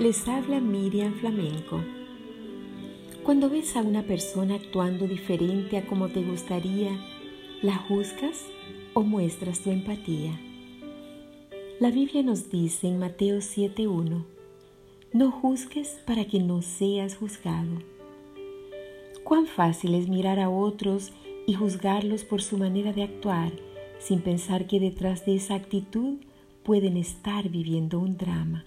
Les habla Miriam Flamenco. Cuando ves a una persona actuando diferente a como te gustaría, ¿la juzgas o muestras tu empatía? La Biblia nos dice en Mateo 7.1, no juzgues para que no seas juzgado. Cuán fácil es mirar a otros y juzgarlos por su manera de actuar sin pensar que detrás de esa actitud pueden estar viviendo un drama.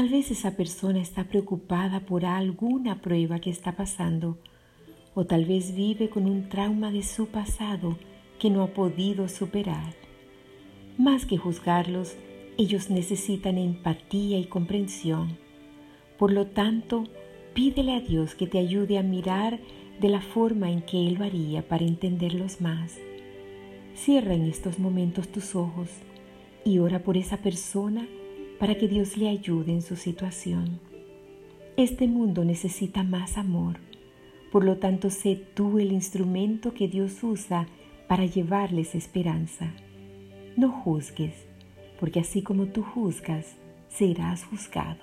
Tal vez esa persona está preocupada por alguna prueba que está pasando o tal vez vive con un trauma de su pasado que no ha podido superar. Más que juzgarlos, ellos necesitan empatía y comprensión. Por lo tanto, pídele a Dios que te ayude a mirar de la forma en que Él lo haría para entenderlos más. Cierra en estos momentos tus ojos y ora por esa persona para que Dios le ayude en su situación. Este mundo necesita más amor, por lo tanto sé tú el instrumento que Dios usa para llevarles esperanza. No juzgues, porque así como tú juzgas, serás juzgado.